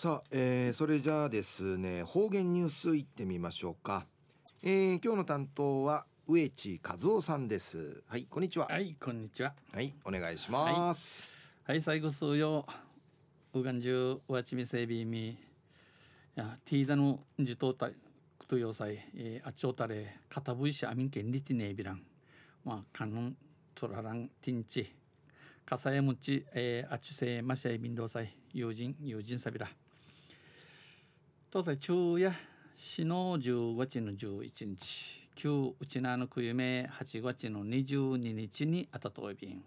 さあ、えー、それじゃあですね方言ニュースいってみましょうか、えー、今日の担当は植地和夫さんです。はいこんにちは。はいこんにちは。はいお願いします。はい、はい、最後数ようがんじゅうわちみせびみ。やティーダの自動体と要塞、えー、あっちょうたれかたぶいしあみんけんりてねえびらん。まあかんとららんてんち。かさやむち、えー、あちゅせましゃいびんどうさい。友人友人さびら東西中やしの10月の11日旧うちなのくゆめ8月の22日にあたといびん。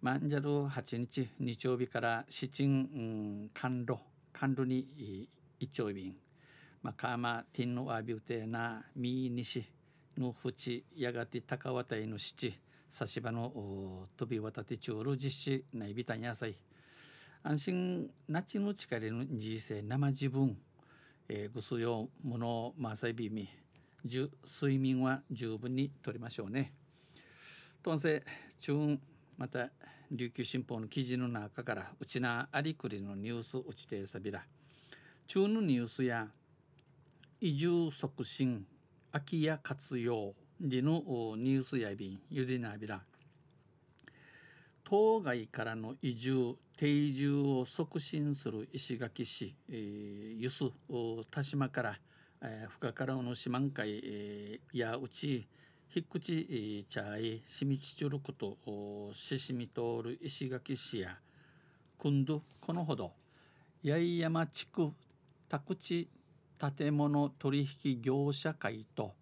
まんじゃる8日日曜日から七鎮、うん、甘露甘露に一丁便まあ、かまティンのわびうてなみにしのふちやがて高渡いの七差し場の飛び渡ってちょうる実施ないびたんやさい。安心なちの力の人生生自分、えー、ぐすよものまさいびみ睡眠は十分にとりましょうね。とんせ中また琉球新報の記事の中からうちなありくりのニュースうちてさびら中のニュースや移住促進空き家活用でのニュースやびんゆでなびら当該からの移住定住を促進する石垣市、えー、ゆす田島から、えー、深からの四万会、え、やうちひっくちちゃいしみちちゅることししみ通る石垣市やくんどこのほど八重山地区宅地建物取引業者会と、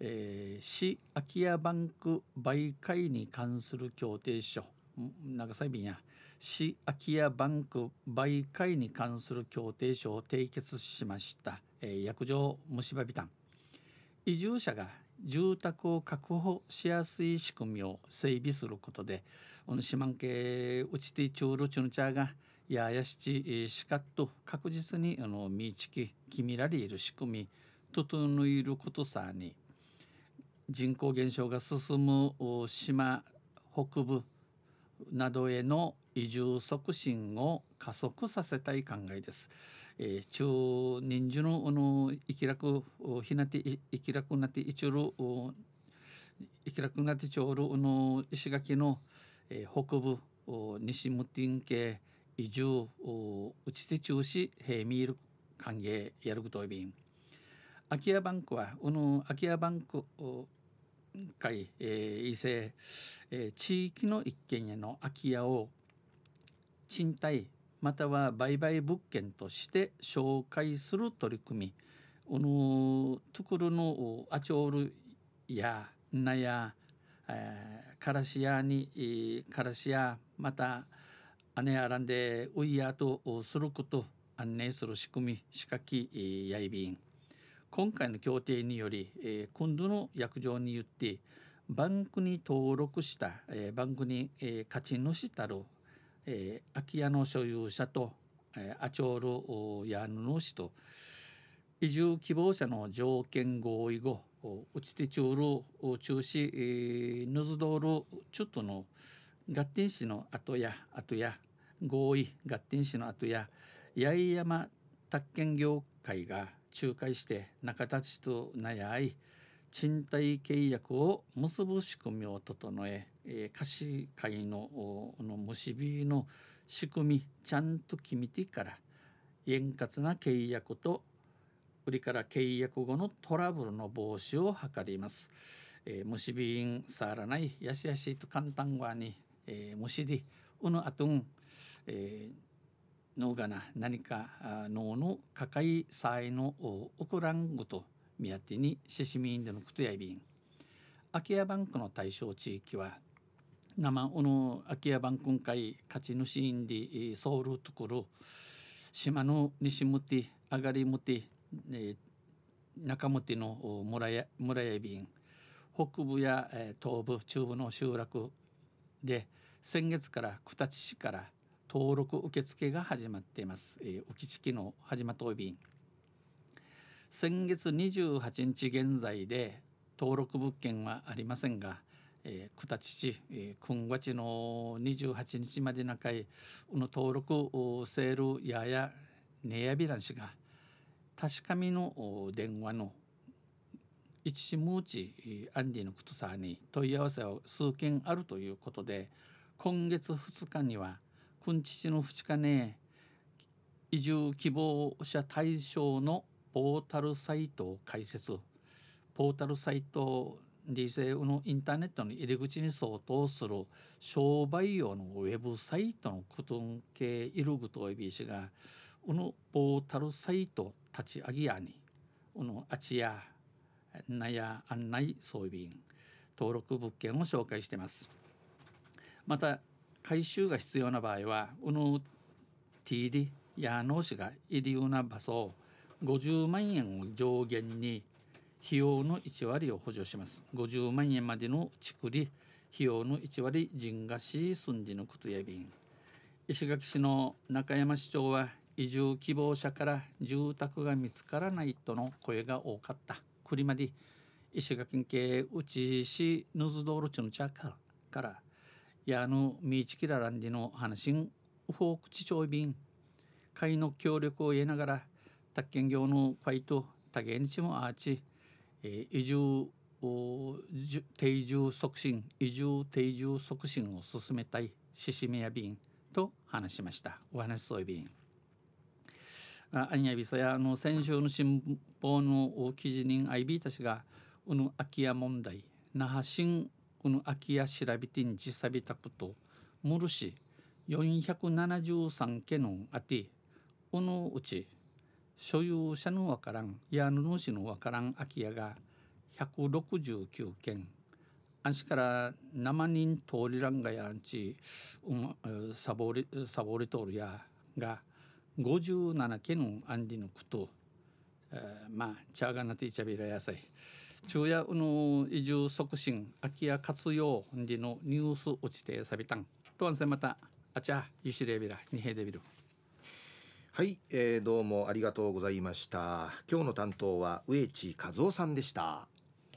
えー、市空き家バンク媒介に関する協定書。長さ便や市空き家バンク媒介に関する協定書を締結しました、えー、約定虫歯ビタン。移住者が住宅を確保しやすい仕組みを整備することで、この四万系うちてちゅうるちゅんちゃがややしちしかっと確実にあのみちき決められる仕組み整えることさに。人口減少が進む島北部などへの移住促進を加速させたい考えです。えー、中人数のの生き楽ひなて生き楽なていちゅる生き楽なてちょうるの石垣の、えー、北部西ムティン系移住打ち手中止平ミール歓迎やることびん空き家バンクはこの空き家バンク会、えー、伊勢、えー、地域の一軒家の空き家を賃貸または売買物件として紹介する取り組み。このところのアチョールやなや、えー、カラシアにカラシアまた姉あらんでウイヤーとすること案内する仕組み仕掛きやいびん。今回の協定により、えー、今度の約定によってバンクに登録した、えー、バンクに、えー、勝ち主たる、えー、空き家の所有者と、えー、アチョールや主と移住希望者の条件合意後うちてちゅうる中止、えー、ぬずどるちょっとの合点市の後や後や合意合点市の後や八重山宅建業会が仲介して仲立ちと悩い賃貸契約を結ぶ仕組みを整ええー、貸し会のの結びの仕組みちゃんと決めてから円滑な契約と売りから契約後のトラブルの防止を図ります。えー、結びんさらないやしやしと簡単はに、えー、虫でうぬあとんえー、脳がな何か脳の抱え才能を送らんごと見当てにししみんでのことやいびん。空き家バンクの対象地域は生おの空き家バンク会勝ち主んでソウルところ島の西向て上がり向て、えー、中向ての村や村や便北部や、えー、東部中部の集落で先月から九立市から登録受付が始まっています。えー、浮地の始まった便。先月28日現在で登録物件はありませんが、えー、九立市、えー、今月の28日まで中い、この登録セールややネヤビラン氏が確かみの電話の一時ムーチアンディのことさに問い合わせを数件あるということで今月2日にはくんちちの2日ね移住希望者対象のポータルサイトを開設。ポータルサイト理性のインターネットの入り口に相当する商売用のウェブサイトのクトン系イルグといびしがうのポータルサイト立ち上げやに。うのあちやなや案内装備員登録物件を紹介しています。また回収が必要な場合はうの TD や農師がいるような場所50万円を上限に費用の1割を補助します。50万円までの築利費用の1割人がし住んでのことやびん。石垣市の中山市長は移住希望者から住宅が見つからないとの声が多かった。栗まで石垣県内市ヌズ道路地の茶からやぬみちきららんでの話んフォーク地長便会の協力を得ながら宅建業のファイト多元日もアーチ、えー、移住定住促進移住定住促進を進めたい獅子宮便と話しました。お話しそうい便あアニヤビサやの先週の新報の記事人アイビーたちがうぬ空き家問題那覇新うぬ空き家調べてんじさびたことむるし473件のあてこのうち所有者のわからん家主のわからん空き家が169件。あしから生人通りらんがやんち、うん、サボリサボリトールやが57件のアンディのこと、えー、まあチャーガナティチャビラ野菜昼夜の移住促進空き家活用でのニュース落ちてさびた。んとんせまたあちゃゆしれびらにへでびるはい、えー、どうもありがとうございました。今日の担当は植地和夫さんでした。